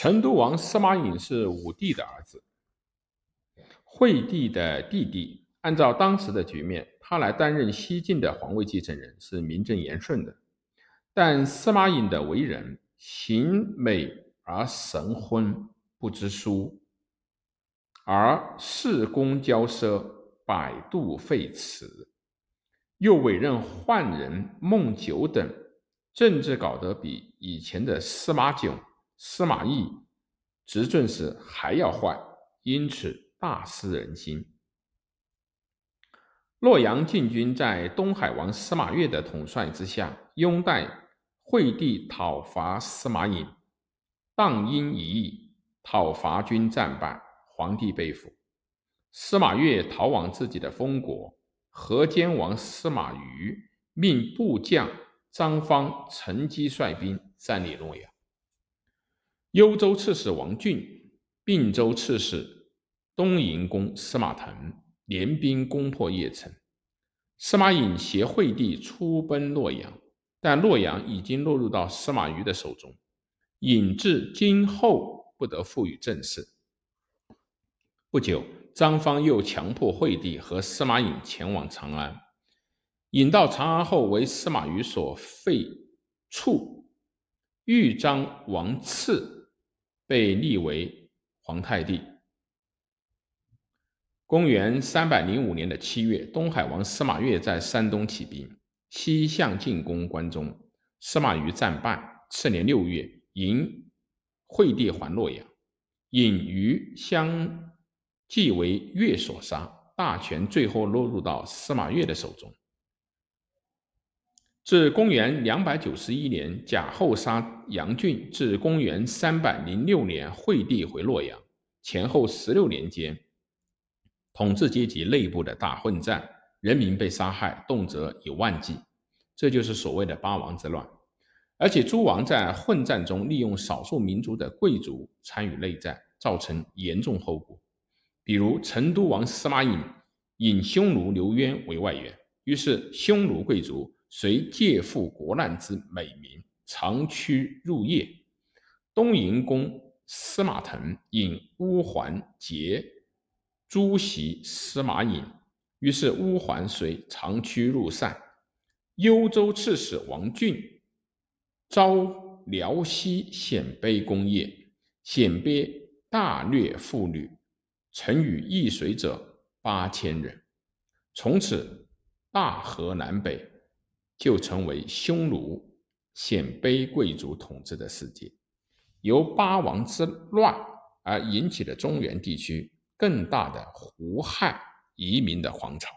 成都王司马颖是武帝的儿子，惠帝的弟弟。按照当时的局面，他来担任西晋的皇位继承人是名正言顺的。但司马颖的为人，行美而神昏，不知书，而事公骄奢，百度废辞，又委任宦人孟九等，政治搞得比以前的司马囧。司马懿执政时还要坏，因此大失人心。洛阳禁军在东海王司马越的统帅之下，拥戴惠帝讨伐司马颖，荡阴一役，讨伐军战败，皇帝被俘。司马越逃往自己的封国，河间王司马懿命部将张方乘机率兵占领洛阳。幽州刺史王浚、并州刺史东营公司马腾联兵攻破邺城，司马颖携惠帝出奔洛阳，但洛阳已经落入到司马懿的手中，颖至今后不得赋予政事。不久，张方又强迫惠帝和司马颖前往长安，引到长安后，为司马懿所废黜，豫章王赐。被立为皇太帝。公元三百零五年的七月，东海王司马越在山东起兵，西向进攻关中，司马懿战败。次年六月，迎惠帝还洛阳，引于相继为越所杀，大权最后落入到司马越的手中。自公元两百九十一年贾后杀杨俊，至公元三百零六年惠帝回洛阳，前后十六年间，统治阶级内部的大混战，人民被杀害动辄以万计，这就是所谓的八王之乱。而且诸王在混战中利用少数民族的贵族参与内战，造成严重后果。比如成都王司马颖引匈奴刘渊为外援，于是匈奴贵族。遂借赴国难之美名，长驱入夜。东营公司马腾引乌桓结诸袭司马颖，于是乌桓随长驱入塞。幽州刺史王浚招辽西鲜卑攻邺，鲜卑大掠妇女，曾与易水者八千人。从此大河南北。就成为匈奴、鲜卑贵族统治的世界，由八王之乱而引起的中原地区更大的胡亥移民的皇朝。